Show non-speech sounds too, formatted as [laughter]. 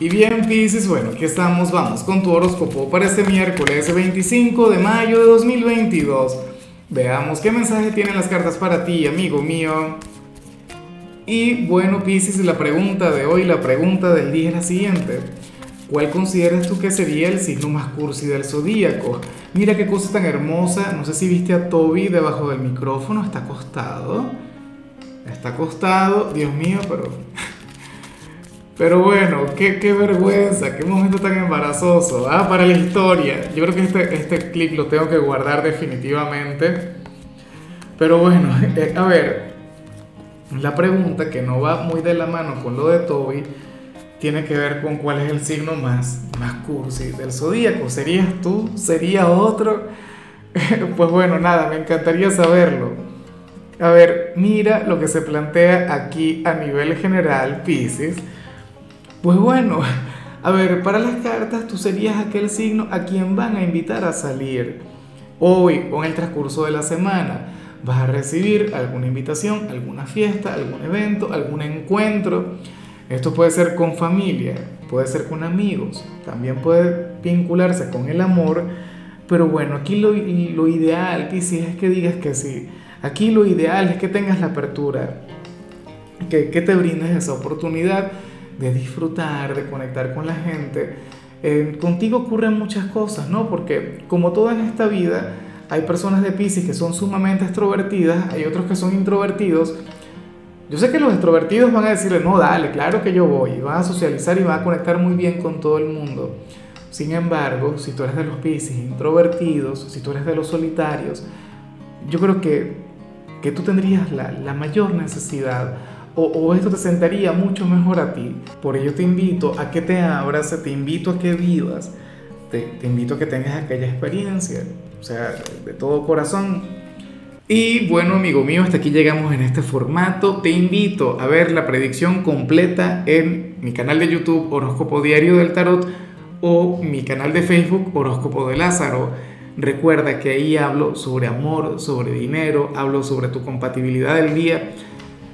Y bien, Pisces, bueno, aquí estamos, vamos con tu horóscopo para este miércoles 25 de mayo de 2022. Veamos qué mensaje tienen las cartas para ti, amigo mío. Y bueno, Pisces, la pregunta de hoy, la pregunta del día es la siguiente. ¿Cuál consideras tú que sería el signo más cursi del zodíaco? Mira qué cosa tan hermosa. No sé si viste a Toby debajo del micrófono, está acostado. Está acostado, Dios mío, pero pero bueno, qué, qué, vergüenza, qué momento tan embarazoso. Ah, para la historia. Yo creo que este, este clip lo tengo que guardar definitivamente. Pero bueno, eh, a ver, la pregunta que no va muy de la mano con lo de Toby tiene que ver con cuál es el signo más, más cursi del zodíaco. ¿Serías tú? ¿Sería otro? [laughs] pues bueno, nada, me encantaría saberlo. A ver, mira lo que se plantea aquí a nivel general, Pisces pues bueno, [laughs] a ver, para las cartas tú serías aquel signo a quien van a invitar a salir. Hoy o en el transcurso de la semana vas a recibir alguna invitación, alguna fiesta, algún evento, algún encuentro. Esto puede ser con familia, puede ser con amigos, también puede vincularse con el amor. Pero bueno, aquí lo, lo ideal, si es que digas que sí. Aquí lo ideal es que tengas la apertura, que, que te brindes esa oportunidad de disfrutar, de conectar con la gente, eh, contigo ocurren muchas cosas, ¿no? Porque como todo en esta vida, hay personas de Pisces que son sumamente extrovertidas, hay otros que son introvertidos. Yo sé que los extrovertidos van a decirle, no, dale, claro que yo voy, y van a socializar y van a conectar muy bien con todo el mundo. Sin embargo, si tú eres de los Pisces introvertidos, si tú eres de los solitarios, yo creo que, que tú tendrías la, la mayor necesidad o, esto te sentaría mucho mejor a ti. Por ello te invito a que te abras, te invito a que vivas, te, te invito a que tengas aquella experiencia, o sea, de todo corazón. Y bueno, amigo mío, hasta aquí llegamos en este formato. Te invito a ver la predicción completa en mi canal de YouTube Horóscopo Diario del Tarot o mi canal de Facebook Horóscopo de Lázaro. Recuerda que ahí hablo sobre amor, sobre dinero, hablo sobre tu compatibilidad del día